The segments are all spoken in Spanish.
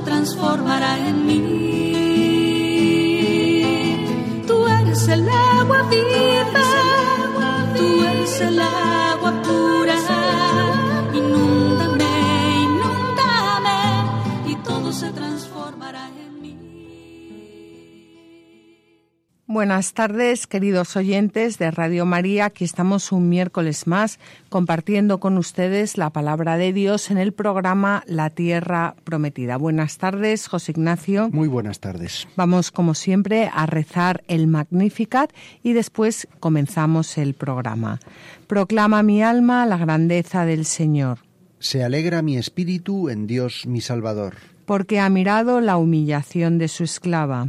transformará en mí. Tú eres el agua viva, Buenas tardes, queridos oyentes de Radio María. Aquí estamos un miércoles más compartiendo con ustedes la palabra de Dios en el programa La Tierra Prometida. Buenas tardes, José Ignacio. Muy buenas tardes. Vamos, como siempre, a rezar el Magnificat y después comenzamos el programa. Proclama mi alma la grandeza del Señor, Se alegra mi espíritu en Dios mi Salvador. porque ha mirado la humillación de su esclava,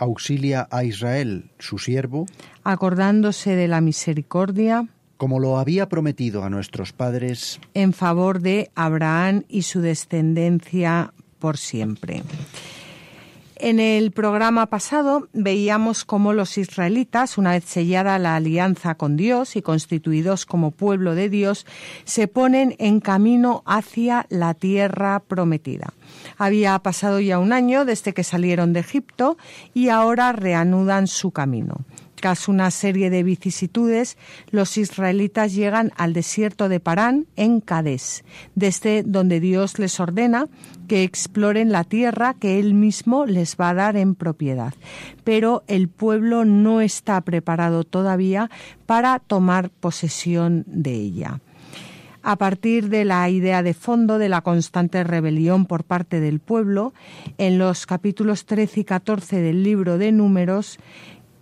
Auxilia a Israel, su siervo, acordándose de la misericordia como lo había prometido a nuestros padres, en favor de Abraham y su descendencia por siempre. En el programa pasado veíamos cómo los israelitas, una vez sellada la alianza con Dios y constituidos como pueblo de Dios, se ponen en camino hacia la tierra prometida. Había pasado ya un año desde que salieron de Egipto y ahora reanudan su camino. Tras una serie de vicisitudes, los israelitas llegan al desierto de Parán, en Cadés, desde donde Dios les ordena que exploren la tierra que Él mismo les va a dar en propiedad. Pero el pueblo no está preparado todavía para tomar posesión de ella a partir de la idea de fondo de la constante rebelión por parte del pueblo, en los capítulos 13 y 14 del libro de Números,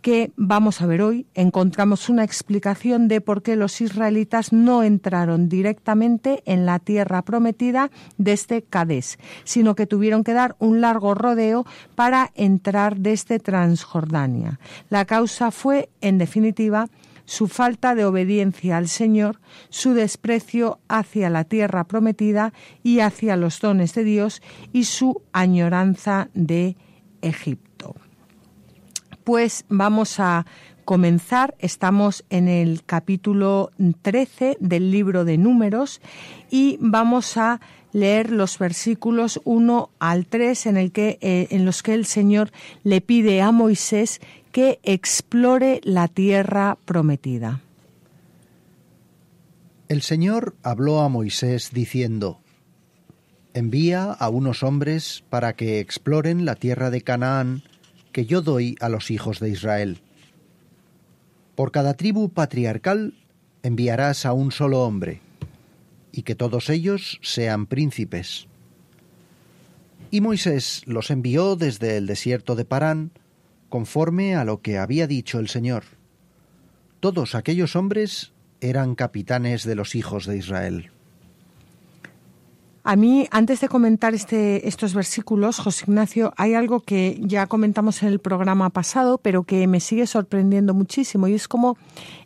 que vamos a ver hoy, encontramos una explicación de por qué los israelitas no entraron directamente en la tierra prometida desde Cadés, sino que tuvieron que dar un largo rodeo para entrar desde Transjordania. La causa fue, en definitiva, su falta de obediencia al Señor, su desprecio hacia la tierra prometida y hacia los dones de Dios y su añoranza de Egipto. Pues vamos a comenzar, estamos en el capítulo 13 del libro de números y vamos a leer los versículos 1 al 3 en, el que, eh, en los que el Señor le pide a Moisés que explore la tierra prometida. El Señor habló a Moisés diciendo, Envía a unos hombres para que exploren la tierra de Canaán que yo doy a los hijos de Israel. Por cada tribu patriarcal enviarás a un solo hombre, y que todos ellos sean príncipes. Y Moisés los envió desde el desierto de Parán, conforme a lo que había dicho el Señor. Todos aquellos hombres eran capitanes de los hijos de Israel. A mí, antes de comentar este, estos versículos, José Ignacio, hay algo que ya comentamos en el programa pasado, pero que me sigue sorprendiendo muchísimo, y es como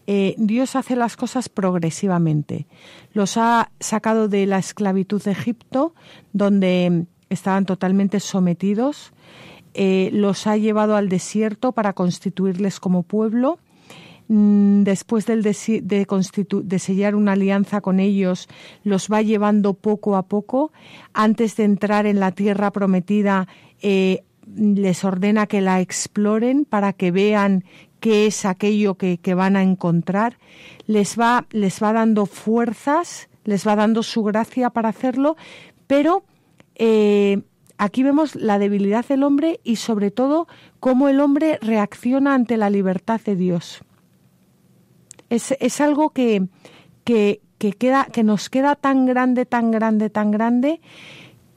eh, Dios hace las cosas progresivamente. Los ha sacado de la esclavitud de Egipto, donde estaban totalmente sometidos, eh, los ha llevado al desierto para constituirles como pueblo, después del de, sellar una alianza con ellos, los va llevando poco a poco. Antes de entrar en la tierra prometida, eh, les ordena que la exploren para que vean qué es aquello que, que, van a encontrar. Les va, les va dando fuerzas, les va dando su gracia para hacerlo, pero eh, aquí vemos la debilidad del hombre y sobre todo cómo el hombre reacciona ante la libertad de Dios. Es, es algo que, que, que, queda, que nos queda tan grande, tan grande, tan grande,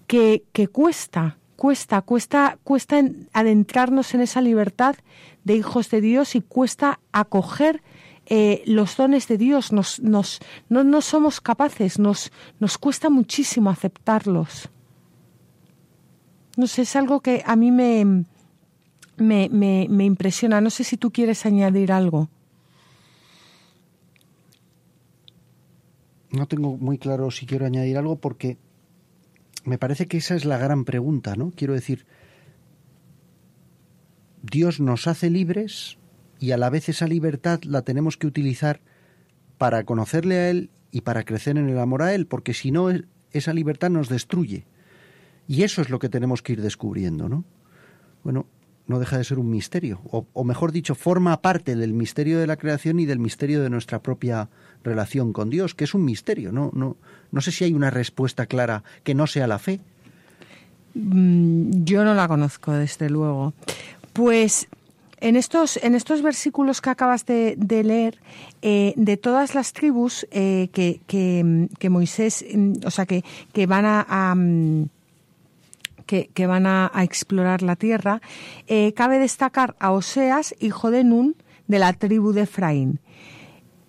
que, que cuesta, cuesta, cuesta, cuesta adentrarnos en esa libertad de hijos de Dios y cuesta acoger eh, los dones de Dios. Nos, nos, no, no somos capaces, nos, nos cuesta muchísimo aceptarlos. No sé, es algo que a mí me, me, me, me impresiona. No sé si tú quieres añadir algo. No tengo muy claro si quiero añadir algo porque me parece que esa es la gran pregunta, ¿no? Quiero decir, Dios nos hace libres y a la vez esa libertad la tenemos que utilizar para conocerle a Él y para crecer en el amor a Él, porque si no, esa libertad nos destruye. Y eso es lo que tenemos que ir descubriendo, ¿no? Bueno, no deja de ser un misterio, o, mejor dicho, forma parte del misterio de la creación y del misterio de nuestra propia relación con Dios, que es un misterio. No, no, no sé si hay una respuesta clara que no sea la fe. Mm, yo no la conozco, desde luego. Pues en estos, en estos versículos que acabas de, leer, eh, de todas las tribus eh, que, que, que, Moisés, mm, o sea, que, que van a, a mm, que, van a, a, explorar la tierra, eh, cabe destacar a Oseas, hijo de Nun, de la tribu de Efraín.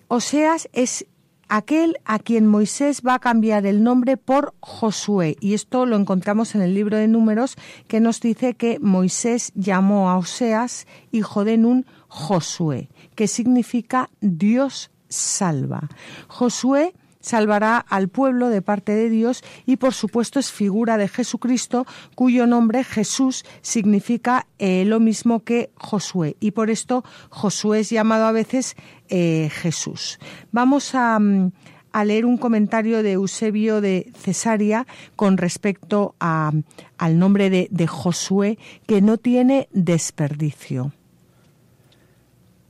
Oseas es aquel a quien Moisés va a cambiar el nombre por Josué. Y esto lo encontramos en el libro de números que nos dice que Moisés llamó a Oseas, hijo de Nun, Josué, que significa Dios salva. Josué salvará al pueblo de parte de Dios y por supuesto es figura de Jesucristo cuyo nombre Jesús significa eh, lo mismo que Josué y por esto Josué es llamado a veces eh, Jesús. Vamos a, mm, a, leer un comentario de Eusebio de Cesarea con respecto a, al nombre de, de Josué que no tiene desperdicio.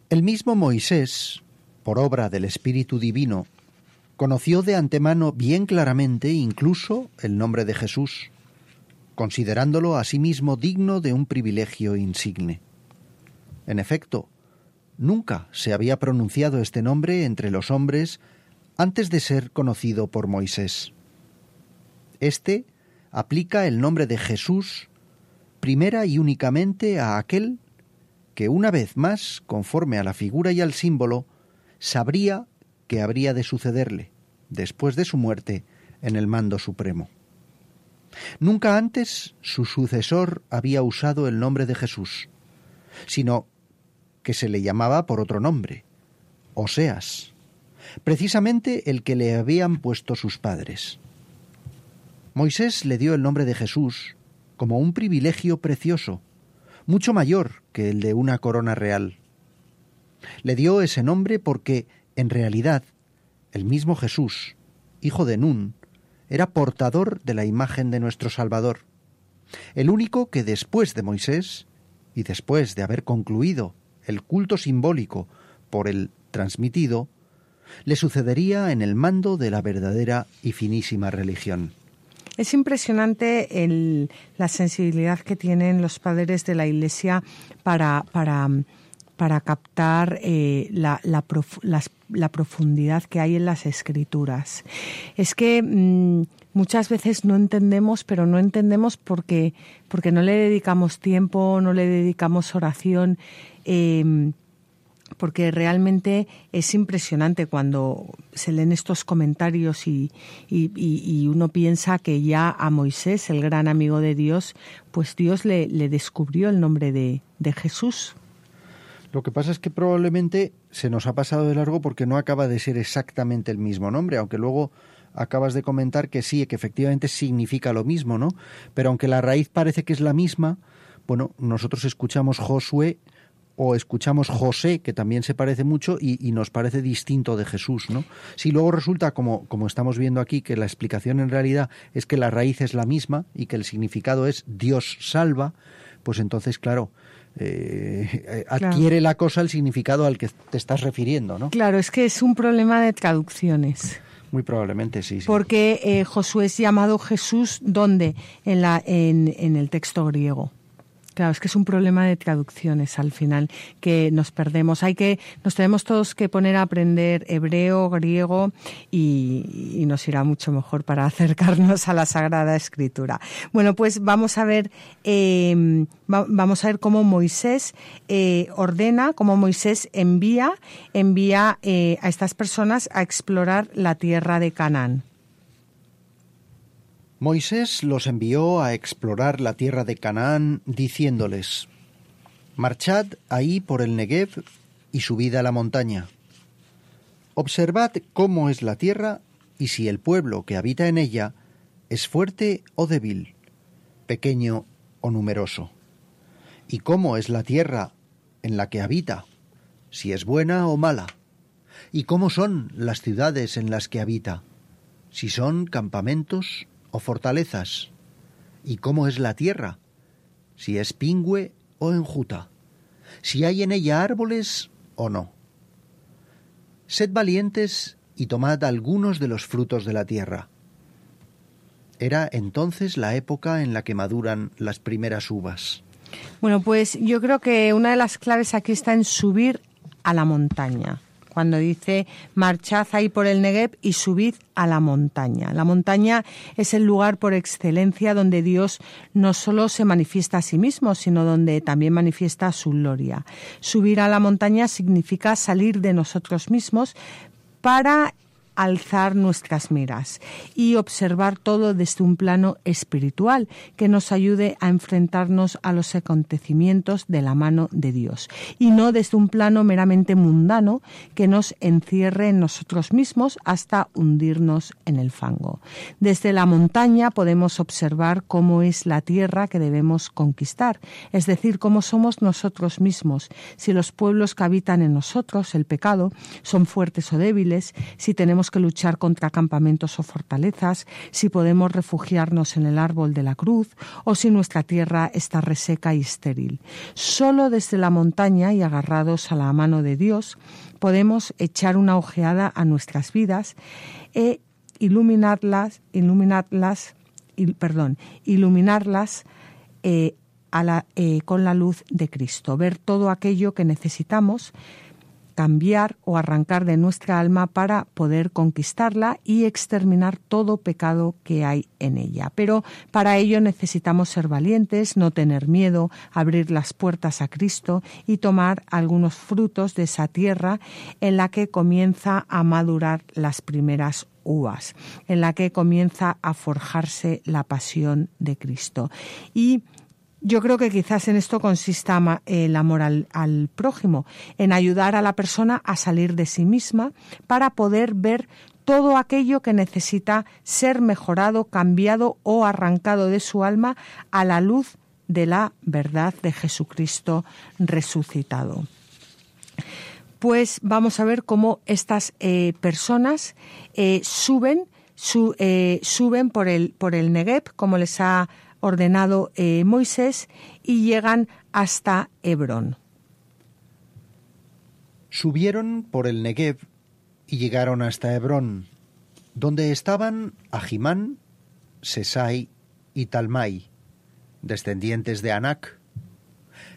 El mismo Moisés, por obra del Espíritu Divino, conoció de antemano bien claramente incluso el nombre de Jesús, considerándolo a sí mismo digno de un privilegio insigne. En efecto, nunca se había pronunciado este nombre entre los hombres antes de ser conocido por Moisés. Este aplica el nombre de Jesús primera y únicamente a aquel que una vez más, conforme a la figura y al símbolo, sabría que habría de sucederle, después de su muerte, en el mando supremo. Nunca antes su sucesor había usado el nombre de Jesús, sino que se le llamaba por otro nombre, Oseas, precisamente el que le habían puesto sus padres. Moisés le dio el nombre de Jesús como un privilegio precioso, mucho mayor que el de una corona real. Le dio ese nombre porque en realidad, el mismo Jesús, hijo de Nun, era portador de la imagen de nuestro Salvador, el único que después de Moisés, y después de haber concluido el culto simbólico por el transmitido, le sucedería en el mando de la verdadera y finísima religión. Es impresionante la sensibilidad que tienen los padres de la Iglesia para, para para captar eh, la, la, profundidad que hay en las escrituras. Es que mmm, muchas veces no entendemos, pero no entendemos porque, porque no le dedicamos tiempo, no le dedicamos oración. Eh, porque realmente es impresionante cuando se leen estos comentarios y, y, y, uno piensa que ya a Moisés, el gran amigo de Dios, pues Dios le, le descubrió el nombre de, de Jesús. Lo que pasa es que probablemente se nos ha pasado de largo porque no acaba de ser exactamente el mismo nombre, aunque luego acabas de comentar que sí, que efectivamente significa lo mismo, ¿no? Pero aunque la raíz parece que es la misma, bueno, nosotros escuchamos Josué o escuchamos José, que también se parece mucho y, nos parece distinto de Jesús, ¿no? Si luego resulta, como, como estamos viendo aquí, que la explicación en realidad es que la raíz es la misma y que el significado es Dios salva, pues entonces, claro, eh, adquiere claro. la cosa el significado al que te estás refiriendo, ¿no? Claro, es que es un problema de traducciones. Muy probablemente sí. Porque eh, Josué es llamado Jesús, ¿dónde? En, la, en, en el texto griego. Claro, es que es un problema de traducciones al final que nos perdemos. Hay que, nos tenemos todos que poner a aprender hebreo, griego y, nos irá mucho mejor para acercarnos a la Sagrada Escritura. Bueno, pues vamos a ver, em, vamos a ver cómo Moisés eh, ordena, cómo Moisés envía, envía eh, a estas personas a explorar la tierra de Canaán. Moisés los envió a explorar la tierra de Canaán, diciéndoles, Marchad ahí por el Negev y subid a la montaña. Observad cómo es la tierra y si el pueblo que habita en ella es fuerte o débil, pequeño o numeroso, y cómo es la tierra en la que habita, si es buena o mala, y cómo son las ciudades en las que habita, si son campamentos fortalezas, y cómo es la tierra, si es pingüe o enjuta, si hay en ella árboles o no. Sed valientes y tomad algunos de los frutos de la tierra. Era entonces la época en la que maduran las primeras uvas. Bueno, pues yo creo que una de las claves aquí está en subir a la montaña cuando dice marchad ahí por el Negev y subid a la montaña. La montaña es el lugar por excelencia donde Dios no solo se manifiesta a sí mismo, sino donde también manifiesta su gloria. Subir a la montaña significa salir de nosotros mismos para alzar nuestras miras y observar todo desde un plano espiritual que nos ayude a enfrentarnos a los acontecimientos de la mano de Dios y no desde un plano meramente mundano que nos encierre en nosotros mismos hasta hundirnos en el fango. Desde la montaña podemos observar cómo es la tierra que debemos conquistar, es decir, cómo somos nosotros mismos, si los pueblos que habitan en nosotros, el pecado, son fuertes o débiles, si tenemos que luchar contra campamentos o fortalezas, si podemos refugiarnos en el árbol de la cruz o si nuestra tierra está reseca y estéril. Solo desde la montaña y agarrados a la mano de Dios podemos echar una ojeada a nuestras vidas e iluminarlas, iluminarlas, perdón, iluminarlas eh, eh, con la luz de Cristo, ver todo aquello que necesitamos cambiar o arrancar de nuestra alma para poder conquistarla y exterminar todo pecado que hay en ella. Pero para ello necesitamos ser valientes, no tener miedo, abrir las puertas a Cristo y tomar algunos frutos de esa tierra en la que comienza a madurar las primeras uvas, en la que comienza a forjarse la pasión de Cristo. Y yo creo que quizás en esto consista el amor al, prójimo, en ayudar a la persona a salir de sí misma para poder ver todo aquello que necesita ser mejorado, cambiado o arrancado de su alma a la luz de la verdad de Jesucristo resucitado. Pues vamos a ver cómo estas eh, personas eh, suben, eh, suben por el, por el Negev, como les ha ordenado eh, Moisés y llegan hasta Hebrón. Subieron por el Negev y llegaron hasta Hebrón, donde estaban Ahimán, Sesai y Talmai, descendientes de Anac.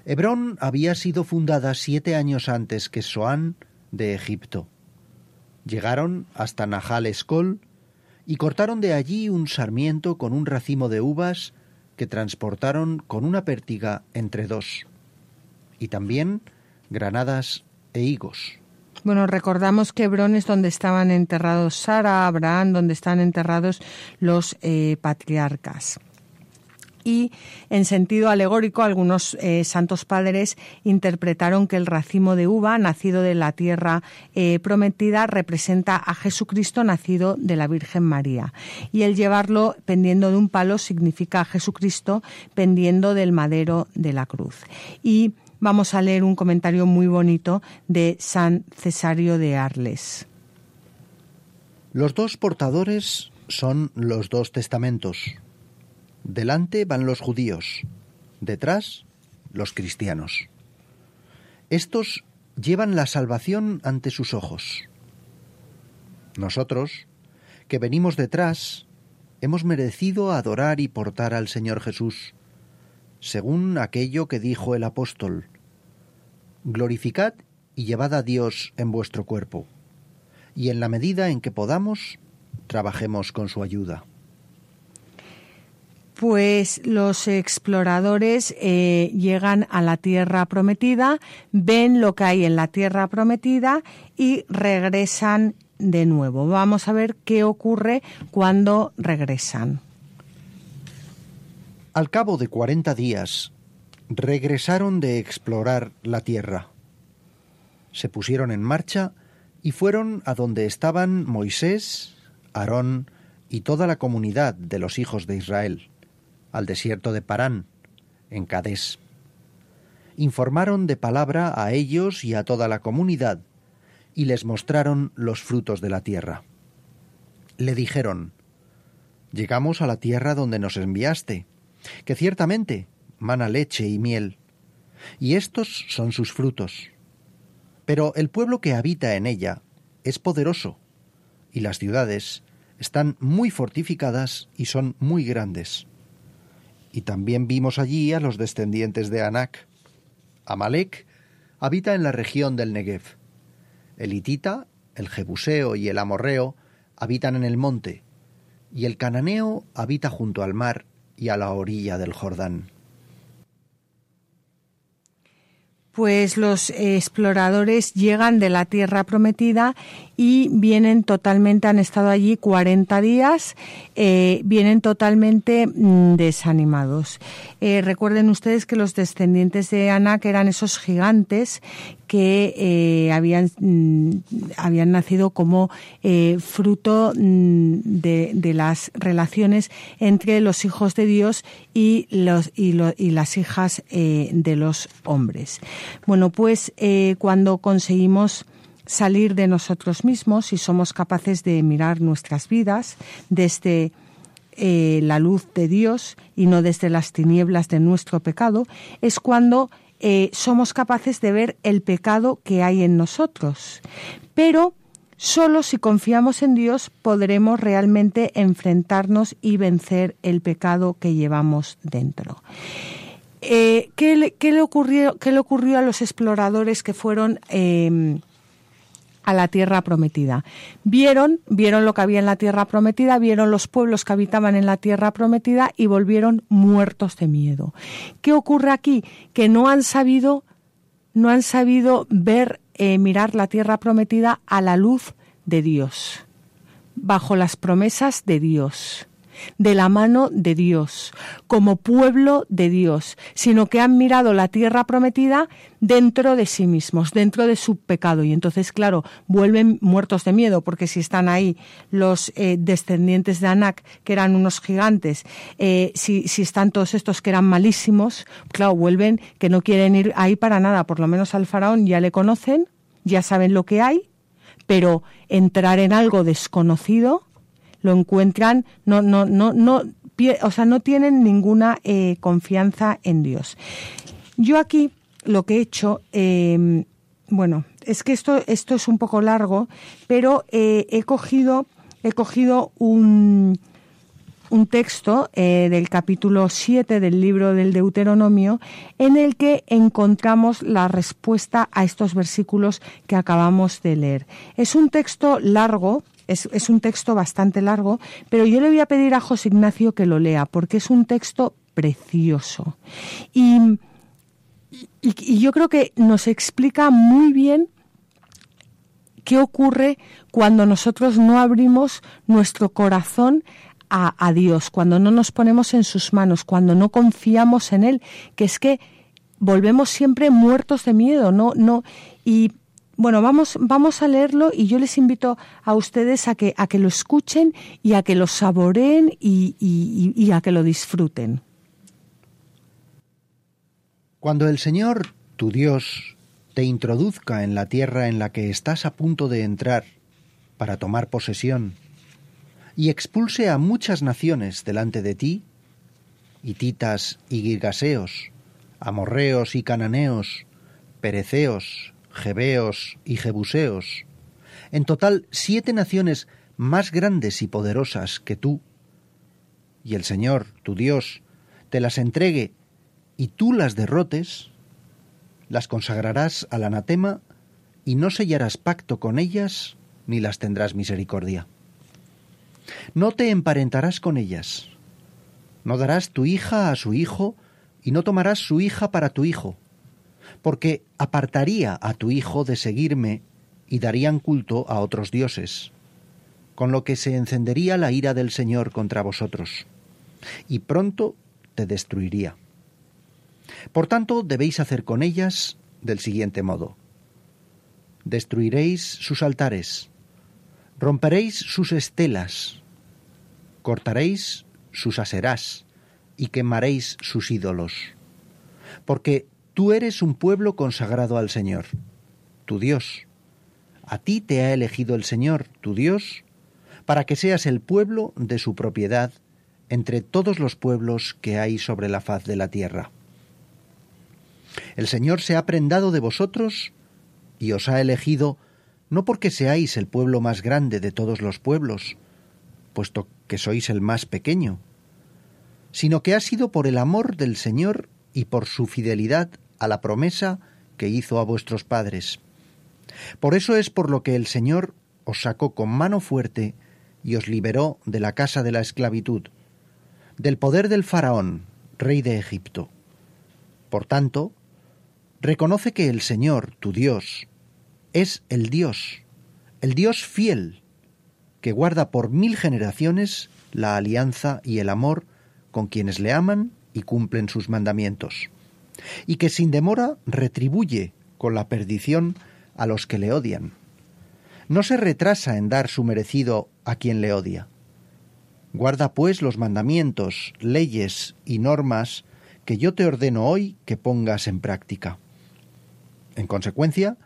Hebrón había sido fundada siete años antes que Soán de Egipto. Llegaron hasta Nahal Escol y cortaron de allí un sarmiento con un racimo de uvas que transportaron con una pértiga entre dos, y también granadas e higos. Bueno, recordamos que Hebrón es donde estaban enterrados Sara, Abraham, donde están enterrados los eh, patriarcas y en sentido alegórico algunos eh, santos padres interpretaron que el racimo de uva nacido de la tierra eh, prometida representa a Jesucristo nacido de la Virgen María. Y el llevarlo pendiendo de un palo significa a Jesucristo pendiendo del madero de la cruz. Y vamos a leer un comentario muy bonito de San Cesario de Arles. Los dos portadores son los dos testamentos Delante van los judíos, detrás los cristianos. Estos llevan la salvación ante sus ojos. Nosotros que venimos detrás, hemos merecido adorar y portar al Señor Jesús, según aquello que dijo el apóstol, glorificad y llevad a Dios en vuestro cuerpo, y en la medida en que podamos, trabajemos con su ayuda. Pues los exploradores eh, llegan a la tierra prometida, ven lo que hay en la tierra prometida y regresan de nuevo. Vamos a ver qué ocurre cuando regresan. Al cabo de cuarenta días, regresaron de explorar la tierra. Se pusieron en marcha y fueron a donde estaban Moisés, Aarón y toda la comunidad de los hijos de Israel, al desierto de Parán, en Cadés. Informaron de palabra a ellos y a toda la comunidad y les mostraron los frutos de la tierra. Le dijeron, Llegamos a la tierra donde nos enviaste, que ciertamente mana leche y miel, y estos son sus frutos. Pero el pueblo que habita en ella es poderoso, y las ciudades están muy fortificadas y son muy grandes. Y también vimos allí a los descendientes de Anac. Amalek habita en la región del Negev. El hitita, el jebuseo y el amorreo habitan en el monte, y el cananeo habita junto al mar y a la orilla del Jordán. Pues los exploradores llegan de la tierra prometida y vienen totalmente, han estado allí 40 días, eh, vienen totalmente mm, desanimados. Eh, recuerden ustedes que los descendientes de Anak eran esos gigantes que eh, habían, mm, habían nacido como eh, fruto mm, de, de, las relaciones entre los hijos de Dios y, los, y, y las hijas eh, de los hombres. Bueno, pues cuando conseguimos salir de nosotros mismos y somos capaces de mirar nuestras vidas desde la luz de Dios y no desde las tinieblas de nuestro pecado, es cuando eh, somos capaces de ver el pecado que hay en nosotros. Pero solo si confiamos en Dios podremos realmente enfrentarnos y vencer el pecado que llevamos dentro. Eh, ¿qué, le, ¿qué, le ocurrió, ¿Qué le ocurrió a los exploradores que fueron eh, a la tierra prometida. Vieron, vieron lo que había en la tierra prometida, vieron los pueblos que habitaban en la tierra prometida y volvieron muertos de miedo. ¿Qué ocurre aquí? Que no han sabido, no han sabido ver, eh, mirar la tierra prometida a la luz de Dios, bajo las promesas de Dios de la mano de Dios, como pueblo de Dios, sino que han mirado la tierra prometida dentro de sí mismos, dentro de su pecado. Y entonces, claro, vuelven muertos de miedo, porque si están ahí los eh, descendientes de Anak, que eran unos gigantes, eh, si, si están todos estos que eran malísimos, claro, vuelven que no quieren ir ahí para nada, por lo menos al faraón ya le conocen, ya saben lo que hay, pero entrar en algo desconocido, lo encuentran, no, no, no, no, o sea, no tienen ninguna eh, confianza en Dios. Yo aquí lo que he hecho, eh, bueno, es que esto, esto es un poco largo, pero eh, he cogido, he cogido un, un texto eh, del capítulo 7 del libro del Deuteronomio en el que encontramos la respuesta a estos versículos que acabamos de leer. Es un texto largo, es, es, un texto bastante largo, pero yo le voy a pedir a José Ignacio que lo lea, porque es un texto precioso. Y, y, yo creo que nos explica muy bien qué ocurre cuando nosotros no abrimos nuestro corazón a, a, Dios, cuando no nos ponemos en sus manos, cuando no confiamos en Él, que es que volvemos siempre muertos de miedo, no, no, y bueno, vamos, vamos a leerlo y yo les invito a ustedes a que, a que lo escuchen y a que lo saboreen y, y, a que lo disfruten. Cuando el Señor, tu Dios, te introduzca en la tierra en la que estás a punto de entrar para tomar posesión, y expulse a muchas naciones delante de ti, hititas y girgaseos, amorreos y cananeos, pereceos, jebeos y jebuseos, en total siete naciones más grandes y poderosas que tú, y el Señor, tu Dios, te las entregue y tú las derrotes, las consagrarás al anatema y no sellarás pacto con ellas ni las tendrás misericordia. No te emparentarás con ellas, no darás tu hija a su hijo y no tomarás su hija para tu hijo, porque apartaría a tu hijo de seguirme y darían culto a otros dioses, con lo que se encendería la ira del Señor contra vosotros, y pronto te destruiría. Por tanto, debéis hacer con ellas del siguiente modo. Destruiréis sus altares, romperéis sus estelas, cortaréis sus aserás y quemaréis sus ídolos, porque tú eres un pueblo consagrado al Señor, tu Dios. A ti te ha elegido el Señor, tu Dios, para que seas el pueblo de su propiedad entre todos los pueblos que hay sobre la faz de la tierra. El Señor se ha prendado de vosotros y os ha elegido no porque seáis el pueblo más grande de todos los pueblos, puesto que sois el más pequeño, sino que ha sido por el amor del Señor y por su fidelidad a la promesa que hizo a vuestros padres. Por eso es por lo que el Señor os sacó con mano fuerte y os liberó de la casa de la esclavitud, del poder del faraón, rey de Egipto. Por tanto, reconoce que el Señor, tu Dios, es el Dios, el Dios fiel, que guarda por mil generaciones la alianza y el amor con quienes le aman y cumplen sus mandamientos, y que sin demora retribuye con la perdición a los que le odian. No se retrasa en dar su merecido a quien le odia. Guarda pues los mandamientos, leyes y normas que yo te ordeno hoy que pongas en práctica. En consecuencia,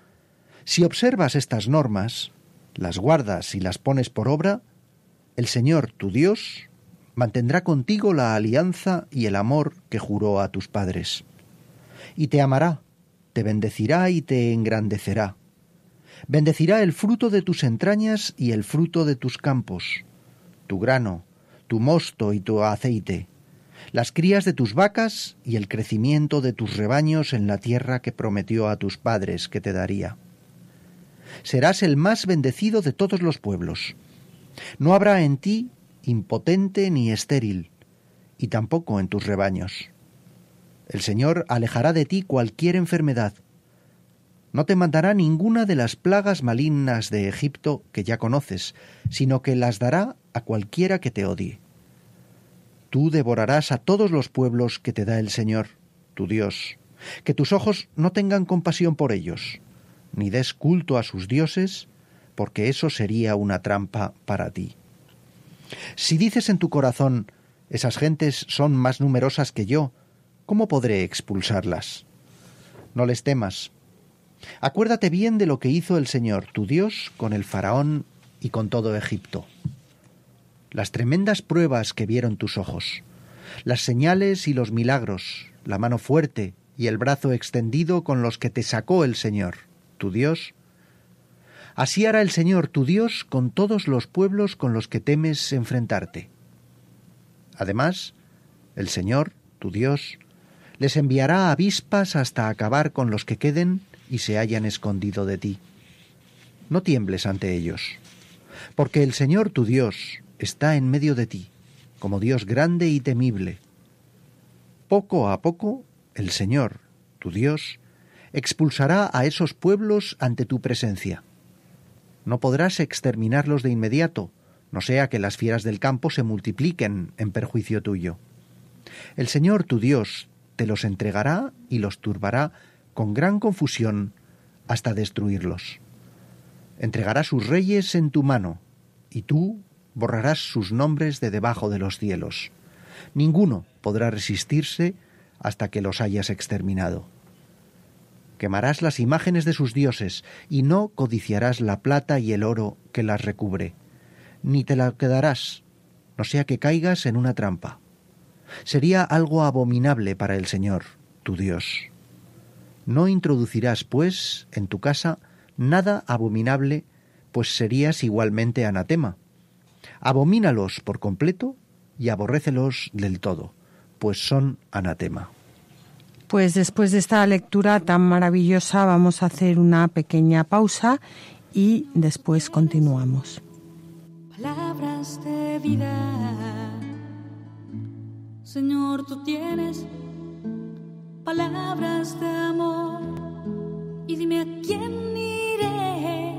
si observas estas normas, las guardas y las pones por obra, el Señor tu Dios mantendrá contigo la alianza y el amor que juró a tus padres. Y te amará, te bendecirá y te engrandecerá. Bendecirá el fruto de tus entrañas y el fruto de tus campos, tu grano, tu mosto y tu aceite, las crías de tus vacas y el crecimiento de tus rebaños en la tierra que prometió a tus padres que te daría. Serás el más bendecido de todos los pueblos. No habrá en ti impotente ni estéril, y tampoco en tus rebaños. El Señor alejará de ti cualquier enfermedad. No te mandará ninguna de las plagas malignas de Egipto que ya conoces, sino que las dará a cualquiera que te odie. Tú devorarás a todos los pueblos que te da el Señor, tu Dios. Que tus ojos no tengan compasión por ellos, ni des culto a sus dioses, porque eso sería una trampa para ti. Si dices en tu corazón, esas gentes son más numerosas que yo, ¿cómo podré expulsarlas? No les temas. Acuérdate bien de lo que hizo el Señor, tu Dios, con el faraón y con todo Egipto. Las tremendas pruebas que vieron tus ojos, las señales y los milagros, la mano fuerte y el brazo extendido con los que te sacó el Señor, tu Dios, Así hará el Señor tu Dios con todos los pueblos con los que temes enfrentarte. Además, el Señor, tu Dios, les enviará avispas hasta acabar con los que queden y se hayan escondido de ti. No tiembles ante ellos, porque el Señor tu Dios está en medio de ti, como Dios grande y temible. Poco a poco, el Señor, tu Dios, expulsará a esos pueblos ante tu presencia no podrás exterminarlos de inmediato, no sea que las fieras del campo se multipliquen en perjuicio tuyo. El Señor tu Dios te los entregará y los turbará con gran confusión hasta destruirlos. Entregará sus reyes en tu mano, y tú borrarás sus nombres de debajo de los cielos. Ninguno podrá resistirse hasta que los hayas exterminado quemarás las imágenes de sus dioses, y no codiciarás la plata y el oro que las recubre, ni te la quedarás, no sea que caigas en una trampa. Sería algo abominable para el Señor, tu Dios. No introducirás, pues, en tu casa nada abominable, pues serías igualmente anatema, Abomínalos por completo y aborrécelos del todo, pues son anatema. Pues después de esta lectura tan maravillosa vamos a hacer una pequeña pausa y después continuamos. Palabras de vida, Señor, tú tienes palabras de amor. Y dime a quién iré,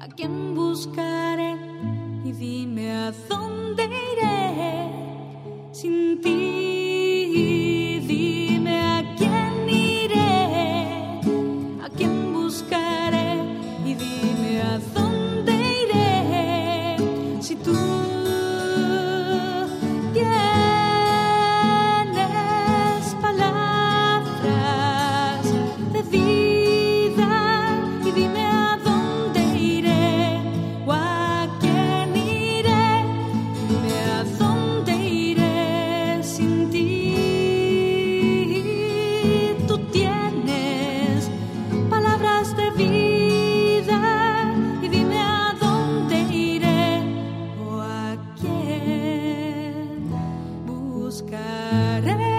a quién buscaré y dime a dónde iré sin ti. Buscaré.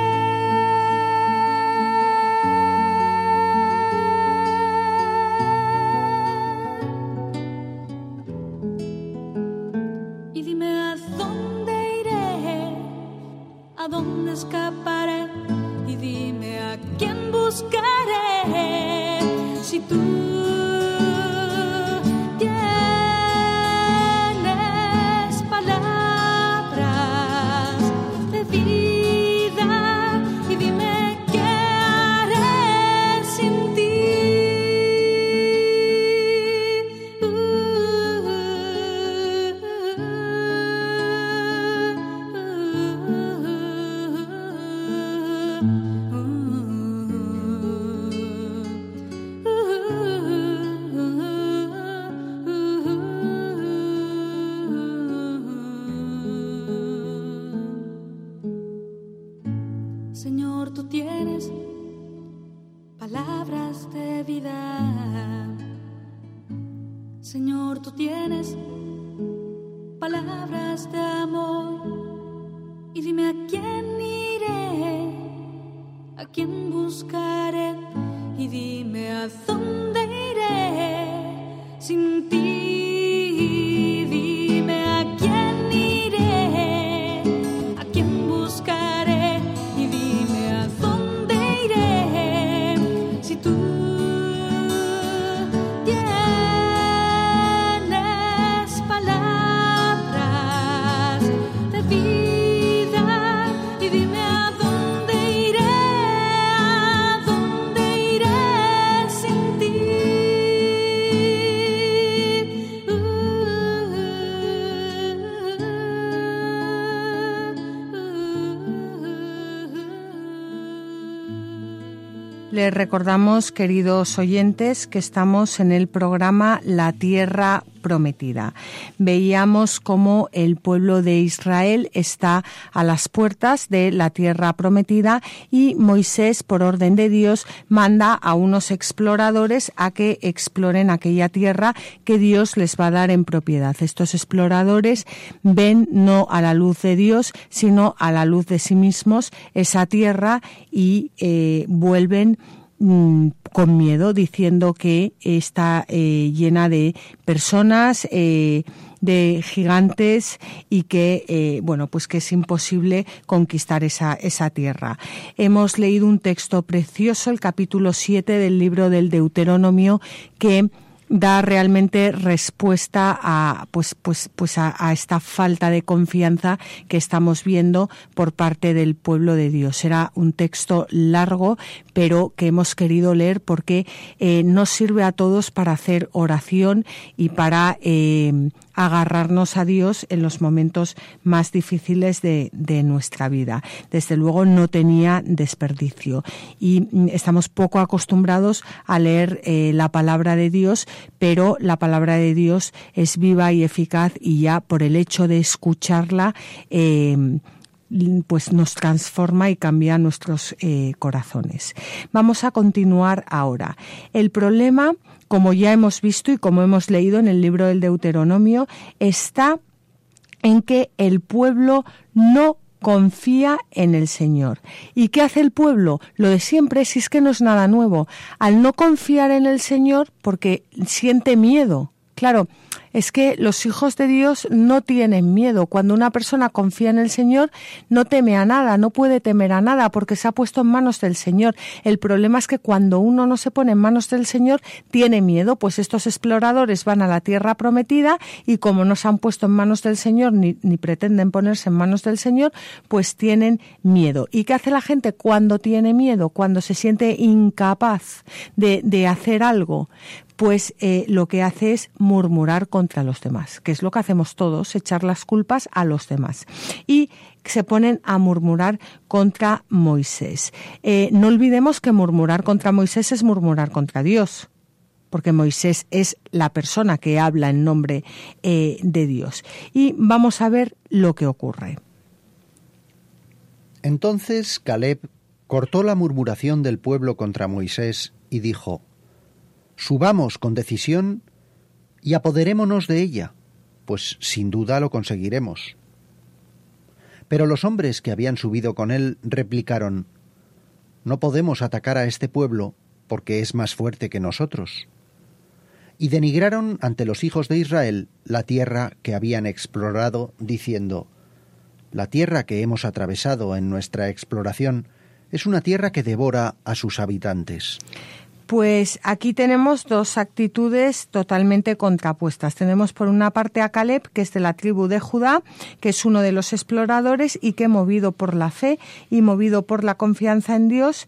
Recordamos, queridos oyentes, que estamos en el programa La Tierra Prometida. Veíamos cómo el pueblo de Israel está a las puertas de la Tierra Prometida y Moisés, por orden de Dios, manda a unos exploradores a que exploren aquella tierra que Dios les va a dar en propiedad. Estos exploradores ven no a la luz de Dios, sino a la luz de sí mismos esa tierra y eh, vuelven mm, con miedo diciendo que está eh, llena de personas, eh, de gigantes y que, eh, bueno, pues que es imposible conquistar esa, esa tierra. Hemos leído un texto precioso, el capítulo 7 del libro del Deuteronomio, que da realmente respuesta a pues pues pues a, esta falta de confianza que estamos viendo por parte del pueblo de Dios. Será un texto largo, pero que hemos querido leer porque eh, nos sirve a todos para hacer oración y para eh, agarrarnos a Dios en los momentos más difíciles de, de, nuestra vida. Desde luego no tenía desperdicio y estamos poco acostumbrados a leer eh, la palabra de Dios, pero la palabra de Dios es viva y eficaz y ya por el hecho de escucharla eh, pues nos transforma y cambia nuestros eh, corazones. Vamos a continuar ahora. El problema, como ya hemos visto y como hemos leído en el libro del Deuteronomio, está en que el pueblo no confía en el Señor. ¿Y qué hace el pueblo? Lo de siempre, si es que no es nada nuevo. Al no confiar en el Señor, porque siente miedo. Claro, es que los hijos de Dios no tienen miedo. Cuando una persona confía en el Señor, no teme a nada, no puede temer a nada, porque se ha puesto en manos del Señor. El problema es que cuando uno no se pone en manos del Señor, tiene miedo, pues estos exploradores van a la tierra prometida y como no se han puesto en manos del Señor ni, pretenden ponerse en manos del Señor, pues tienen miedo. ¿Y qué hace la gente cuando tiene miedo, cuando se siente incapaz de, de hacer algo? pues eh, lo que hace es murmurar contra los demás, que es lo que hacemos todos, echar las culpas a los demás. Y se ponen a murmurar contra Moisés. Eh, no olvidemos que murmurar contra Moisés es murmurar contra Dios porque Moisés es la persona que habla en nombre eh, de Dios. Y vamos a ver lo que ocurre. Entonces Caleb cortó la murmuración del pueblo contra Moisés y dijo, subamos con decisión y apoderémonos de ella, pues sin duda lo conseguiremos. Pero los hombres que habían subido con él replicaron No podemos atacar a este pueblo porque es más fuerte que nosotros. Y denigraron ante los hijos de Israel la tierra que habían explorado, diciendo La tierra que hemos atravesado en nuestra exploración es una tierra que devora a sus habitantes. Pues aquí tenemos dos actitudes totalmente contrapuestas. Tenemos por una parte a Caleb, que es de la tribu de Judá, que es uno de los exploradores y que movido por la fe y movido por la confianza en Dios,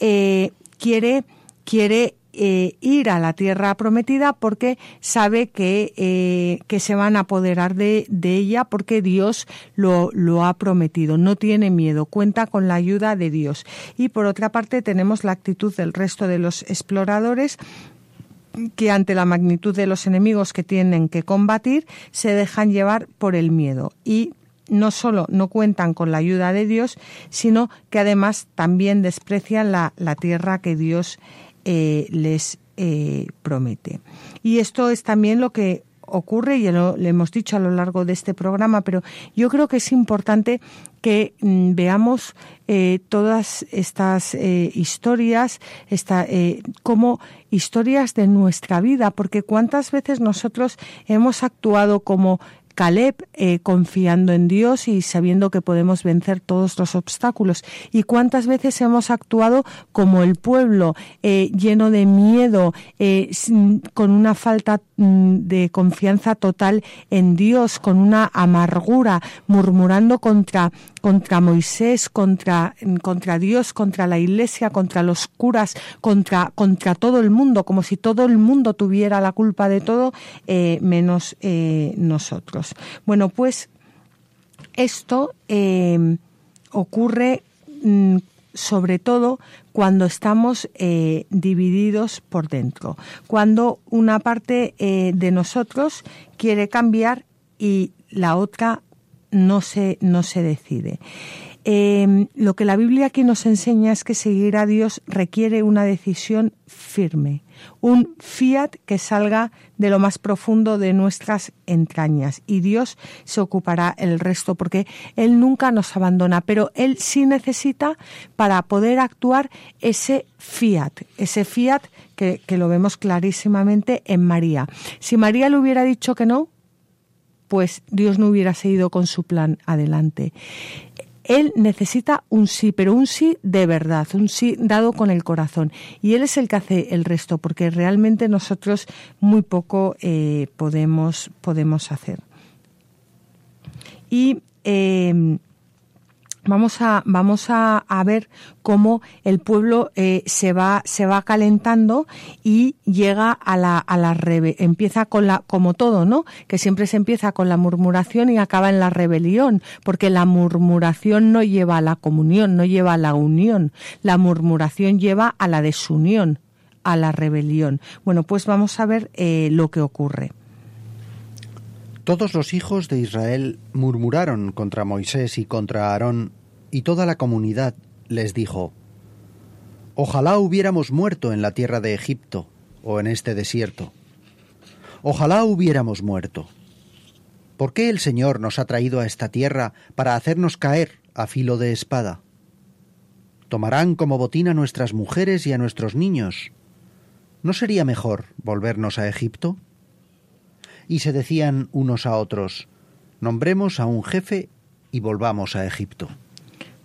eh, quiere, quiere eh, ir a la tierra prometida porque sabe que, eh, que se van a apoderar de, de ella porque Dios lo, lo, ha prometido. No tiene miedo, cuenta con la ayuda de Dios. Y por otra parte tenemos la actitud del resto de los exploradores que ante la magnitud de los enemigos que tienen que combatir se dejan llevar por el miedo y no solo no cuentan con la ayuda de Dios, sino que además también desprecian la, la tierra que Dios eh, les eh, promete. Y esto es también lo que ocurre, y lo, hemos dicho a lo largo de este programa, pero yo creo que es importante que mm, veamos eh, todas estas historias esta, como historias de nuestra vida, porque cuántas veces nosotros hemos actuado como Caleb eh, confiando en Dios y sabiendo que podemos vencer todos los obstáculos. ¿Y cuántas veces hemos actuado como el pueblo, eh, lleno de miedo, eh, con una falta mm, de confianza total en Dios, con una amargura, murmurando contra, contra Moisés, contra, contra Dios, contra la iglesia, contra los curas, contra, contra todo el mundo, como si todo el mundo tuviera la culpa de todo, menos nosotros? Bueno, pues esto eh, ocurre mm, sobre todo cuando estamos eh, divididos por dentro, cuando una parte eh, de nosotros quiere cambiar y la otra no se, no se decide. lo que la Biblia aquí nos enseña es que seguir a Dios requiere una decisión firme, un fiat que salga de lo más profundo de nuestras entrañas y Dios se ocupará el resto porque Él nunca nos abandona, pero Él sí necesita para poder actuar ese fiat, ese fiat que, que lo vemos clarísimamente en María. Si María le hubiera dicho que no, pues Dios no hubiera seguido con su plan adelante. Él necesita un sí, pero un sí de verdad, un sí dado con el corazón. Y Él es el que hace el resto, porque realmente nosotros muy poco eh, podemos, podemos hacer. Y eh, vamos a, vamos a, ver cómo el pueblo eh, se va, se va calentando y llega a la, a la rebe, empieza con la, como todo, ¿no? Que siempre se empieza con la murmuración y acaba en la rebelión, porque la murmuración no lleva a la comunión, no lleva a la unión, la murmuración lleva a la desunión, a la rebelión. Bueno, pues vamos a ver eh, lo que ocurre. Todos los hijos de Israel murmuraron contra Moisés y contra Aarón, y toda la comunidad les dijo, Ojalá hubiéramos muerto en la tierra de Egipto o en este desierto. Ojalá hubiéramos muerto. ¿Por qué el Señor nos ha traído a esta tierra para hacernos caer a filo de espada? Tomarán como botín a nuestras mujeres y a nuestros niños. ¿No sería mejor volvernos a Egipto? Y se decían unos a otros, nombremos a un jefe y volvamos a Egipto.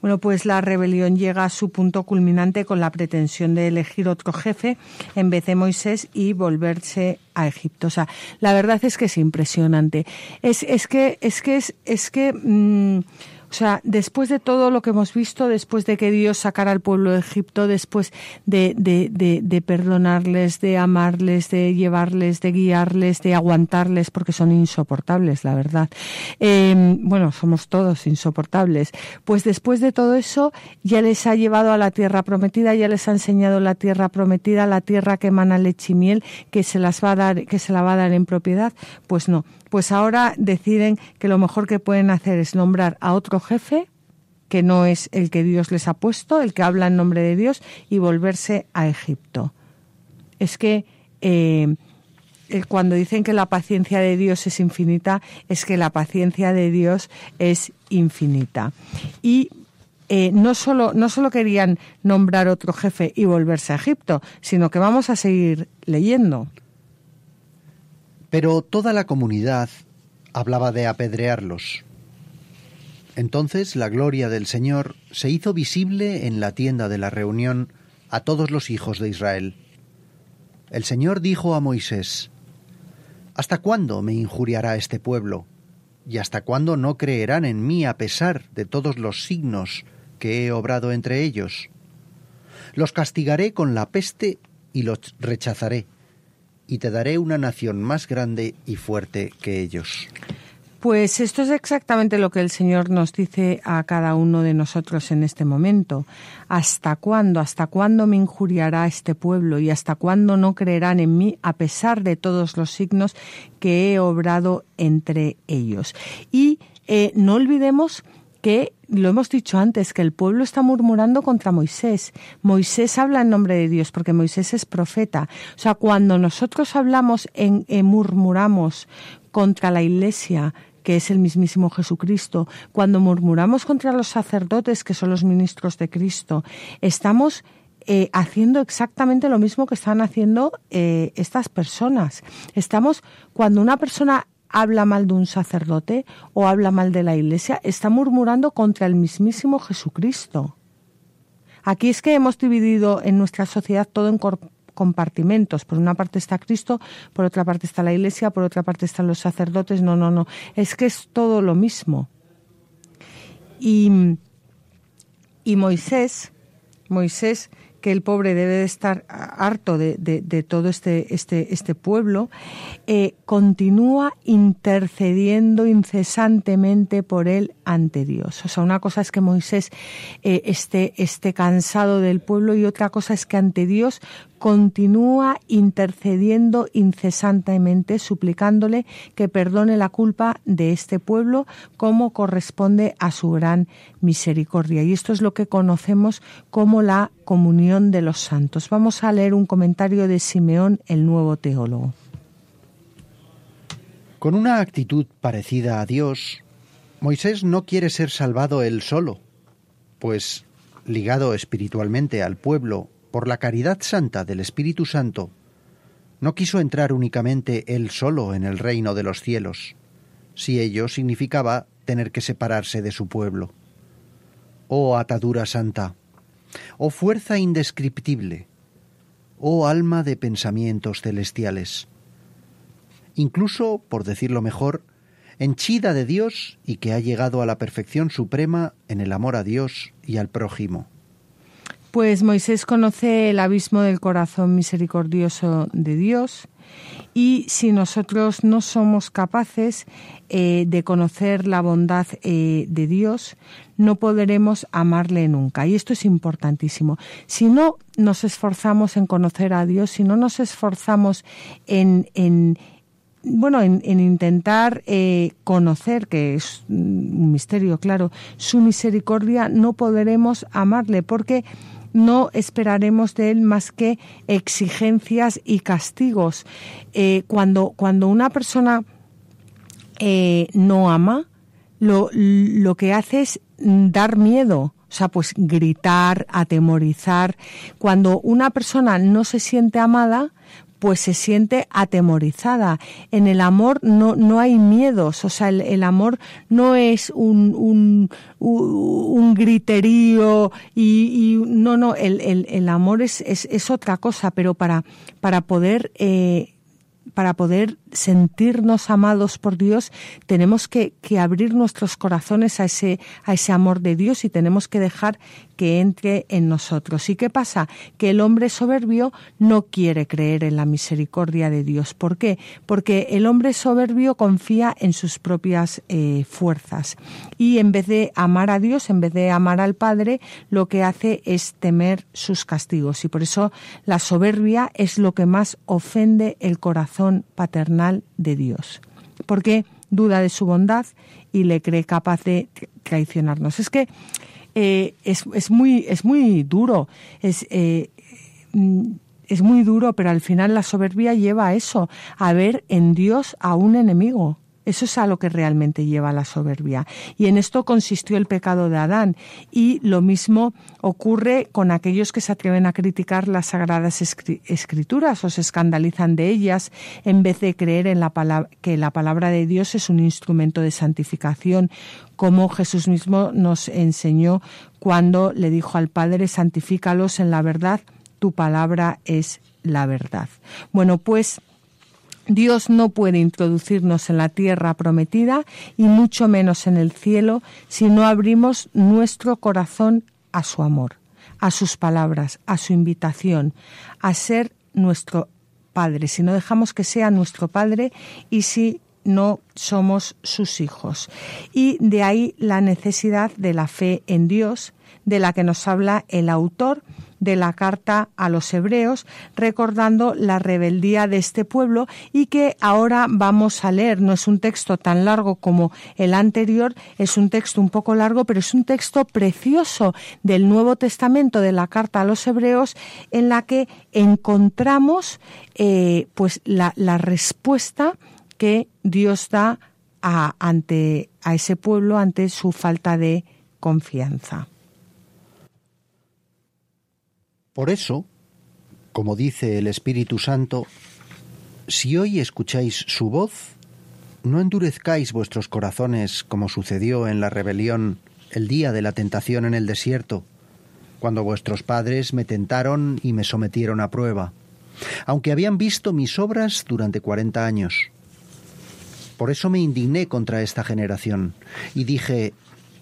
Bueno, pues la rebelión llega a su punto culminante con la pretensión de elegir otro jefe en vez de Moisés y volverse a Egipto. O sea, la verdad es que es impresionante. Es, es que, es que, es, que, mm, o sea, después de todo lo que hemos visto, después de que Dios sacara al pueblo de Egipto, después de, de, de, de, perdonarles, de amarles, de llevarles, de guiarles, de aguantarles, porque son insoportables, la verdad. Eh, bueno, somos todos insoportables. Pues después de todo eso, ya les ha llevado a la tierra prometida, ya les ha enseñado la tierra prometida, la tierra que emana leche y miel, que se las va a dar, que se la va a dar en propiedad. Pues no. Pues ahora deciden que lo mejor que pueden hacer es nombrar a otro jefe que no es el que Dios les ha puesto, el que habla en nombre de Dios, y volverse a Egipto. Es que eh, cuando dicen que la paciencia de Dios es infinita, es que la paciencia de Dios es infinita. Y eh, no, solo, no solo querían nombrar otro jefe y volverse a Egipto, sino que vamos a seguir leyendo. Pero toda la comunidad hablaba de apedrearlos. Entonces la gloria del Señor se hizo visible en la tienda de la reunión a todos los hijos de Israel. El Señor dijo a Moisés, ¿Hasta cuándo me injuriará este pueblo? ¿Y hasta cuándo no creerán en mí a pesar de todos los signos que he obrado entre ellos? Los castigaré con la peste y los rechazaré, y te daré una nación más grande y fuerte que ellos. Pues esto es exactamente lo que el Señor nos dice a cada uno de nosotros en este momento. ¿Hasta cuándo? ¿Hasta cuándo me injuriará este pueblo? ¿Y hasta cuándo no creerán en mí a pesar de todos los signos que he obrado entre ellos? Y eh, no olvidemos que lo hemos dicho antes, que el pueblo está murmurando contra Moisés. Moisés habla en nombre de Dios porque Moisés es profeta. O sea, cuando nosotros hablamos en, en murmuramos contra la iglesia, que es el mismísimo Jesucristo, cuando murmuramos contra los sacerdotes, que son los ministros de Cristo, estamos eh, haciendo exactamente lo mismo que están haciendo eh, estas personas. Estamos, cuando una persona habla mal de un sacerdote o habla mal de la iglesia, está murmurando contra el mismísimo Jesucristo. Aquí es que hemos dividido en nuestra sociedad todo en compartimentos. Por una parte está Cristo, por otra parte está la Iglesia, por otra parte están los sacerdotes. No, no, no. Es que es todo lo mismo. Y, y Moisés, Moisés que el pobre debe de estar harto de, de, todo este, este, este pueblo, eh, continúa intercediendo incesantemente por él ante Dios. O sea, una cosa es que Moisés eh, esté, esté cansado del pueblo y otra cosa es que ante Dios continúa intercediendo incesantemente, suplicándole que perdone la culpa de este pueblo como corresponde a su gran misericordia. Y esto es lo que conocemos como la comunión de los santos. Vamos a leer un comentario de Simeón, el nuevo teólogo. Con una actitud parecida a Dios, Moisés no quiere ser salvado él solo, pues ligado espiritualmente al pueblo por la caridad santa del Espíritu Santo, no quiso entrar únicamente él solo en el reino de los cielos, si ello significaba tener que separarse de su pueblo. Oh atadura santa, oh fuerza indescriptible, oh alma de pensamientos celestiales. Incluso, por decirlo mejor, henchida de Dios y que ha llegado a la perfección suprema en el amor a Dios y al prójimo. Pues Moisés conoce el abismo del corazón misericordioso de Dios y si nosotros no somos capaces eh, de conocer la bondad eh, de Dios, no podremos amarle nunca. Y esto es importantísimo. Si no nos esforzamos en conocer a Dios, si no nos esforzamos en, en bueno, en, intentar eh, conocer, que es un misterio, claro, su misericordia, no podremos amarle, porque no esperaremos de él más que exigencias y castigos. Eh, cuando, cuando una persona eh, no ama, lo, lo que hace es dar miedo. O sea, pues gritar, atemorizar. Cuando una persona no se siente amada, pues se siente atemorizada. En el amor no, no hay miedos, o sea, el, amor no es un, un, un griterío y, y, no, no, el, el, el amor es, es, es, otra cosa, pero para, para poder eh, para poder sentirnos amados por Dios, tenemos que, abrir nuestros corazones a ese, a ese amor de Dios y tenemos que dejar que entre en nosotros. ¿Y qué pasa? Que el hombre soberbio no quiere creer en la misericordia de Dios. ¿Por qué? Porque el hombre soberbio confía en sus propias eh, fuerzas y en vez de amar a Dios, en vez de amar al Padre, lo que hace es temer sus castigos. Y por eso la soberbia es lo que más ofende el corazón paternal de Dios. Porque duda de su bondad y le cree capaz de traicionarnos. Es que eh, es, es, muy, es muy duro, es, eh, mm, es muy duro, pero al final la soberbia lleva a eso, a ver en Dios a un enemigo. Eso es a lo que realmente lleva la soberbia. Y en esto consistió el pecado de Adán. Y lo mismo ocurre con aquellos que se atreven a criticar las sagradas escrituras o se escandalizan de ellas en vez de creer en la que la palabra de Dios es un instrumento de santificación, como Jesús mismo nos enseñó cuando le dijo al Padre, santifícalos en la verdad, tu palabra es la verdad. Bueno, pues Dios no puede introducirnos en la tierra prometida y mucho menos en el cielo si no abrimos nuestro corazón a su amor, a sus palabras, a su invitación, a ser nuestro Padre, si no dejamos que sea nuestro Padre y si no somos sus hijos. Y de ahí la necesidad de la fe en Dios, de la que nos habla el autor de la carta a los hebreos, recordando la rebeldía de este pueblo y que ahora vamos a leer. No es un texto tan largo como el anterior, es un texto un poco largo, pero es un texto precioso del Nuevo Testamento, de la carta a los hebreos, en la que encontramos eh, pues la, respuesta que Dios da a, ante a ese pueblo ante su falta de confianza. Por eso, como dice el Espíritu Santo, si hoy escucháis su voz, no endurezcáis vuestros corazones como sucedió en la rebelión el día de la tentación en el desierto, cuando vuestros padres me tentaron y me sometieron a prueba, aunque habían visto mis obras durante cuarenta años. Por eso me indigné contra esta generación y dije,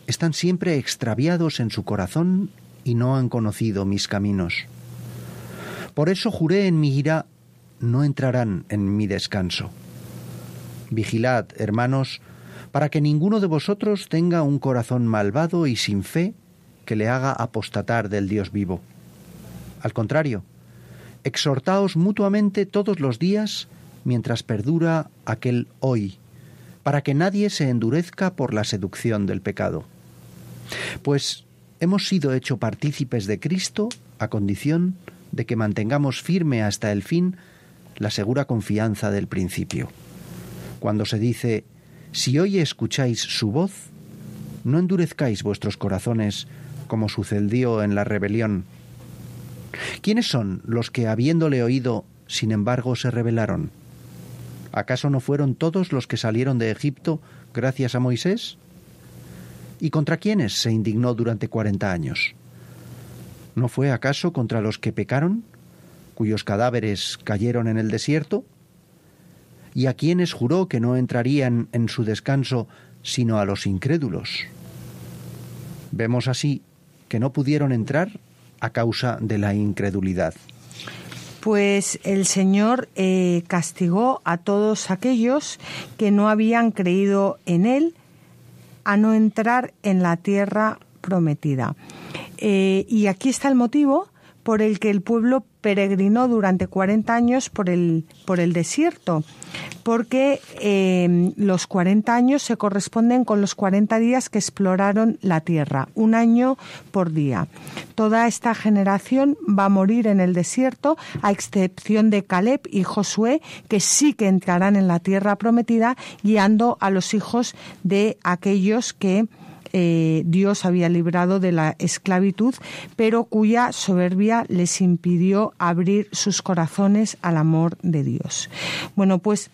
están siempre extraviados en su corazón y no han conocido mis caminos. Por eso juré en mi ira, no entrarán en mi descanso. Vigilad, hermanos, para que ninguno de vosotros tenga un corazón malvado y sin fe que le haga apostatar del Dios vivo. Al contrario, exhortaos mutuamente todos los días mientras perdura aquel hoy, para que nadie se endurezca por la seducción del pecado. Pues hemos sido hecho partícipes de Cristo a condición de que mantengamos firme hasta el fin la segura confianza del principio. Cuando se dice, si hoy escucháis su voz, no endurezcáis vuestros corazones como sucedió en la rebelión. ¿Quiénes son los que, habiéndole oído, sin embargo, se rebelaron? ¿Acaso no fueron todos los que salieron de Egipto gracias a Moisés? ¿Y contra quiénes se indignó durante cuarenta años? ¿No fue acaso contra los que pecaron, cuyos cadáveres cayeron en el desierto? ¿Y a quienes juró que no entrarían en su descanso sino a los incrédulos? Vemos así que no pudieron entrar a causa de la incredulidad. Pues el Señor eh, castigó a todos aquellos que no habían creído en Él a no entrar en la tierra prometida. Eh, y aquí está el motivo por el que el pueblo peregrinó durante 40 años por el, por el desierto, porque eh, los 40 años se corresponden con los 40 días que exploraron la tierra, un año por día. Toda esta generación va a morir en el desierto, a excepción de Caleb y Josué, que sí que entrarán en la tierra prometida, guiando a los hijos de aquellos que eh, Dios había librado de la esclavitud, pero cuya soberbia les impidió abrir sus corazones al amor de Dios. Bueno, pues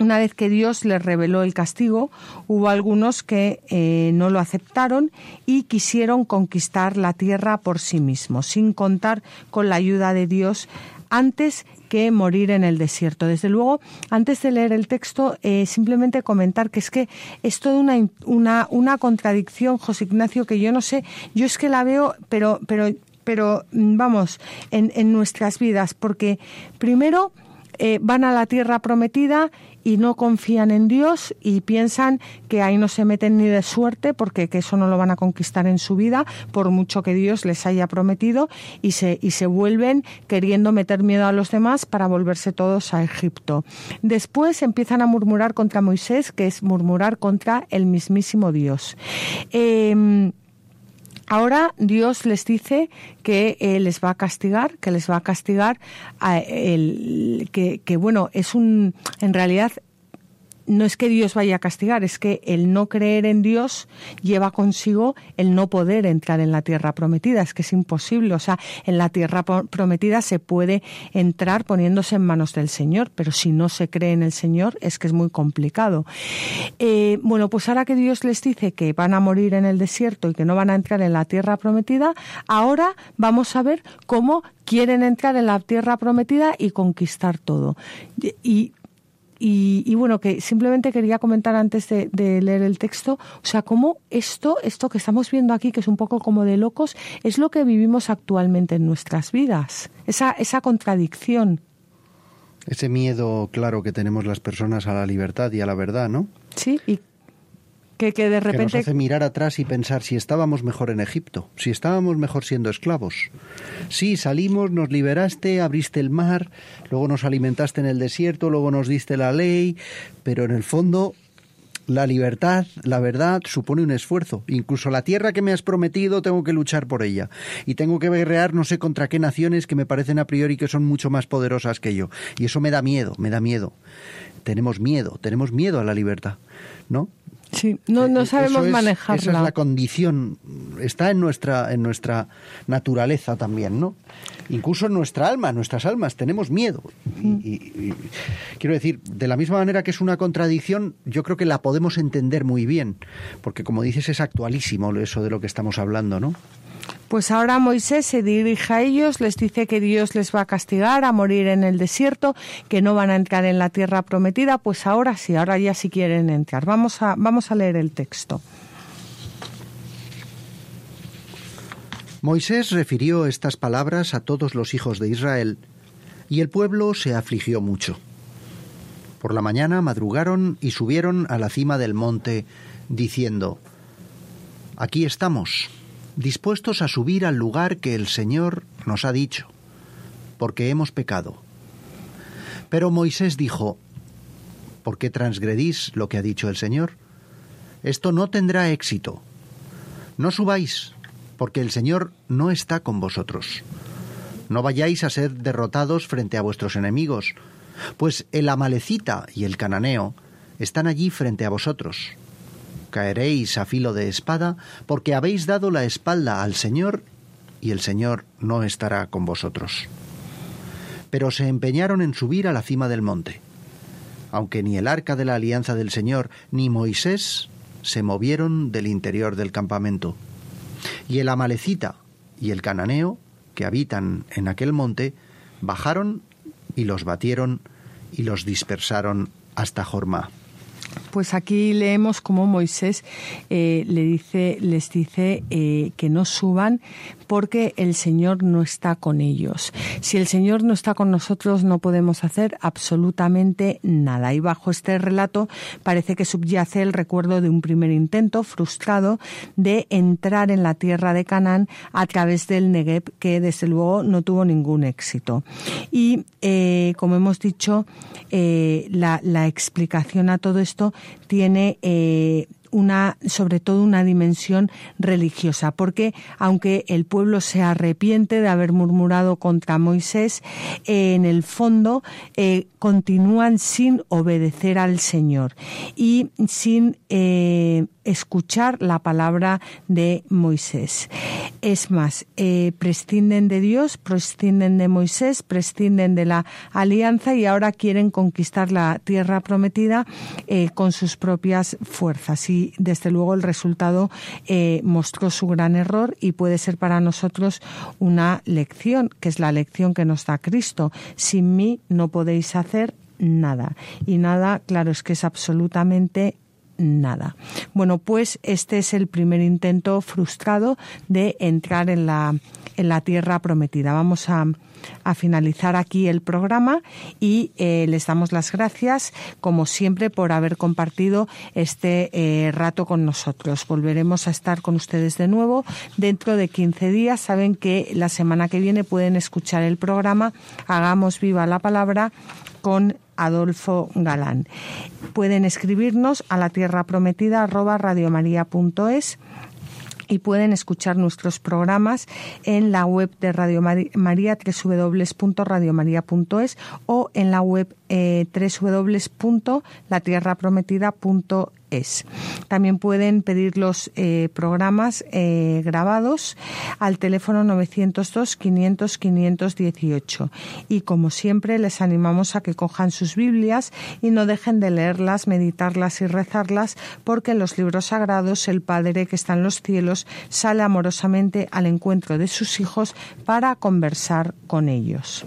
una vez que Dios les reveló el castigo, hubo algunos que eh, no lo aceptaron y quisieron conquistar la tierra por sí mismos, sin contar con la ayuda de Dios antes que morir en el desierto. Desde luego, antes de leer el texto, eh, simplemente comentar que es que es toda una, una, una contradicción, José Ignacio, que yo no sé, yo es que la veo, pero, pero, pero mm, vamos, en, en nuestras vidas, porque primero eh, van a la tierra prometida y no confían en Dios y piensan que ahí no se meten ni de suerte porque que eso no lo van a conquistar en su vida por mucho que Dios les haya prometido y se, y se vuelven queriendo meter miedo a los demás para volverse todos a Egipto. Después empiezan a murmurar contra Moisés, que es murmurar contra el mismísimo Dios. Em, Ahora Dios les dice que eh, les va a castigar, que les va a castigar, a el, que, que bueno, es un, en realidad no es que Dios vaya a castigar, es que el no creer en Dios lleva consigo el no poder entrar en la tierra prometida. Es que es imposible. O sea, en la tierra prometida se puede entrar poniéndose en manos del Señor, pero si no se cree en el Señor es que es muy complicado. Eh, bueno, pues ahora que Dios les dice que van a morir en el desierto y que no van a entrar en la tierra prometida, ahora vamos a ver cómo quieren entrar en la tierra prometida y conquistar todo. Y y, bueno, que simplemente quería comentar antes de, leer el texto, o sea, cómo esto, esto que estamos viendo aquí, que es un poco como de locos, es lo que vivimos actualmente en nuestras vidas, esa, esa contradicción. Ese miedo, claro, que tenemos las personas a la libertad y a la verdad, ¿no? Sí, y que, de repente... Que nos hace mirar atrás y pensar si estábamos mejor en Egipto, si estábamos mejor siendo esclavos. Sí, salimos, nos liberaste, abriste el mar, luego nos alimentaste en el desierto, luego nos diste la ley, pero en el fondo la libertad, la verdad, supone un esfuerzo. Incluso la tierra que me has prometido tengo que luchar por ella. Y tengo que guerrear no sé contra qué naciones que me parecen a priori que son mucho más poderosas que yo. Y eso me da miedo, me da miedo. Tenemos miedo, tenemos miedo a la libertad, ¿no? Sí, no, no eh, sabemos manejarla. Esa es la condición, está en nuestra, en nuestra naturaleza también, ¿no? Incluso en nuestra alma, nuestras almas, tenemos miedo. Y, quiero decir, de la misma manera que es una contradicción, yo creo que la podemos entender muy bien, porque como dices, es actualísimo eso de lo que estamos hablando, ¿no? Pues ahora Moisés se dirige a ellos, les dice que Dios les va a castigar, a morir en el desierto, que no van a entrar en la tierra prometida, pues ahora sí, ahora ya sí quieren entrar. Vamos a, vamos a leer el texto. Moisés refirió estas palabras a todos los hijos de Israel, y el pueblo se afligió mucho. Por la mañana madrugaron y subieron a la cima del monte, diciendo, Aquí estamos dispuestos a subir al lugar que el Señor nos ha dicho, porque hemos pecado. Pero Moisés dijo, ¿por qué transgredís lo que ha dicho el Señor? Esto no tendrá éxito. No subáis, porque el Señor no está con vosotros. No vayáis a ser derrotados frente a vuestros enemigos, pues el amalecita y el cananeo están allí frente a vosotros caeréis a filo de espada, porque habéis dado la espalda al Señor, y el Señor no estará con vosotros. Pero se empeñaron en subir a la cima del monte. Aunque ni el arca de la alianza del Señor ni Moisés se movieron del interior del campamento. Y el amalecita y el cananeo, que habitan en aquel monte, bajaron y los batieron y los dispersaron hasta Jormá. Pues aquí leemos cómo Moisés eh, le dice, les dice eh, que no suban porque el Señor no está con ellos. Si el Señor no está con nosotros, no podemos hacer absolutamente nada. Y bajo este relato parece que subyace el recuerdo de un primer intento frustrado de entrar en la tierra de Canaán a través del Negev, que desde luego no tuvo ningún éxito. Y eh, como hemos dicho, la, la explicación a todo esto tiene eh, una, sobre todo una dimensión religiosa, porque aunque el pueblo se arrepiente de haber murmurado contra Moisés, eh, en el fondo eh, continúan sin obedecer al Señor y sin escuchar la palabra de Moisés. Es más, prescinden de Dios, prescinden de Moisés, prescinden de la alianza y ahora quieren conquistar la tierra prometida con sus propias fuerzas. Y desde luego el resultado eh, mostró su gran error y puede ser para nosotros una lección, que es la lección que nos da Cristo. Sin mí no podéis hacer nada. Y nada, claro, es que es absolutamente nada. Bueno, pues este es el primer intento frustrado de entrar en la, en la tierra prometida. Vamos a, a finalizar aquí el programa y eh, les damos las gracias, como siempre, por haber compartido este eh, rato con nosotros. Volveremos a estar con ustedes de nuevo dentro de 15 días. Saben que la semana que viene pueden escuchar el programa Hagamos viva la palabra con Adolfo Galán. Pueden escribirnos a la tierra prometida radiomaria.es y pueden escuchar nuestros programas en la web de Radio María www.radiomaria.es o en la web eh, www.latierraprometida.es también pueden pedir los eh, programas eh, grabados al teléfono 902 500 518 y como siempre les animamos a que cojan sus Biblias y no dejen de leerlas, meditarlas y rezarlas porque en los libros sagrados el Padre que está en los cielos sale amorosamente al encuentro de sus hijos para conversar con ellos.